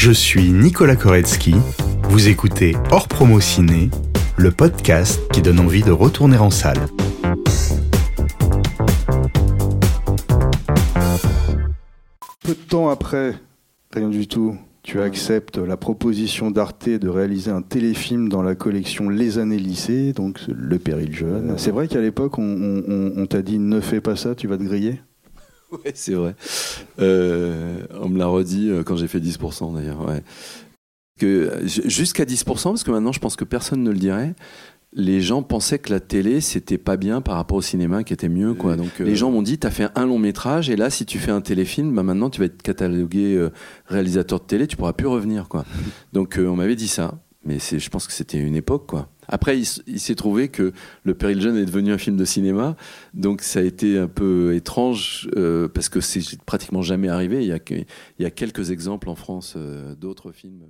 Je suis Nicolas Koretsky. Vous écoutez Hors Promo Ciné, le podcast qui donne envie de retourner en salle. Peu de temps après, rien du tout, tu acceptes la proposition d'Arte de réaliser un téléfilm dans la collection Les années lycée, donc Le Péril jeune. C'est vrai qu'à l'époque, on, on- on t'a dit ne fais pas ça, tu vas te griller? Ouais, c'est vrai. Euh, on me l'a redit euh, quand j'ai fait 10% d'ailleurs. Ouais. Jusqu'à 10%, parce que maintenant je pense que personne ne le dirait. Les gens pensaient que la télé c'était pas bien par rapport au cinéma qui était mieux quoi. Donc euh, les gens m'ont dit t'as fait un long métrage et là si tu fais un téléfilm bah maintenant tu vas être catalogué euh, réalisateur de télé tu pourras plus revenir quoi. Donc euh, on m'avait dit ça mais je pense que c'était une époque quoi. Après il, s'est trouvé que Le Péril jeune est devenu un film de cinéma donc ça a été un peu étrange euh, parce que c'est pratiquement jamais arrivé. Il y a, que- il y a quelques exemples en France euh, d'autres films.